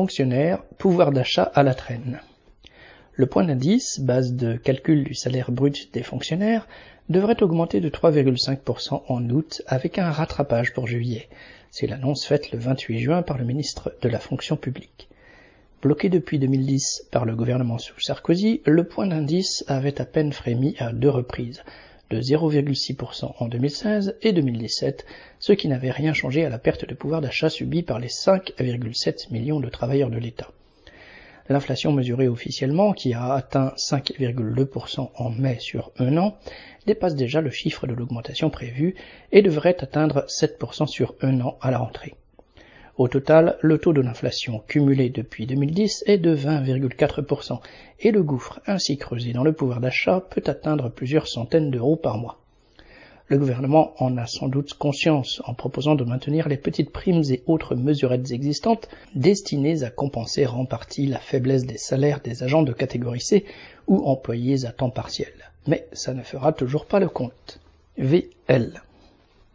Fonctionnaires, pouvoir d'achat à la traîne. Le point d'indice, base de calcul du salaire brut des fonctionnaires, devrait augmenter de 3,5% en août avec un rattrapage pour juillet. C'est l'annonce faite le 28 juin par le ministre de la fonction publique. Bloqué depuis 2010 par le gouvernement sous Sarkozy, le point d'indice avait à peine frémi à deux reprises, de 0,6% en 2016 et 2017, ce qui n'avait rien changé à la perte de pouvoir d'achat subie par les 5,7 millions de travailleurs de l'État. L'inflation mesurée officiellement, qui a atteint 5,2% en mai sur un an, dépasse déjà le chiffre de l'augmentation prévue et devrait atteindre 7% sur un an à la rentrée. Au total, le taux de l'inflation cumulé depuis 2010 est de 20,4% et le gouffre ainsi creusé dans le pouvoir d'achat peut atteindre plusieurs centaines d'euros par mois. Le gouvernement en a sans doute conscience en proposant de maintenir les petites primes et autres mesurettes existantes destinées à compenser en partie la faiblesse des salaires des agents de catégorie C ou employés à temps partiel. Mais ça ne fera toujours pas le compte. VL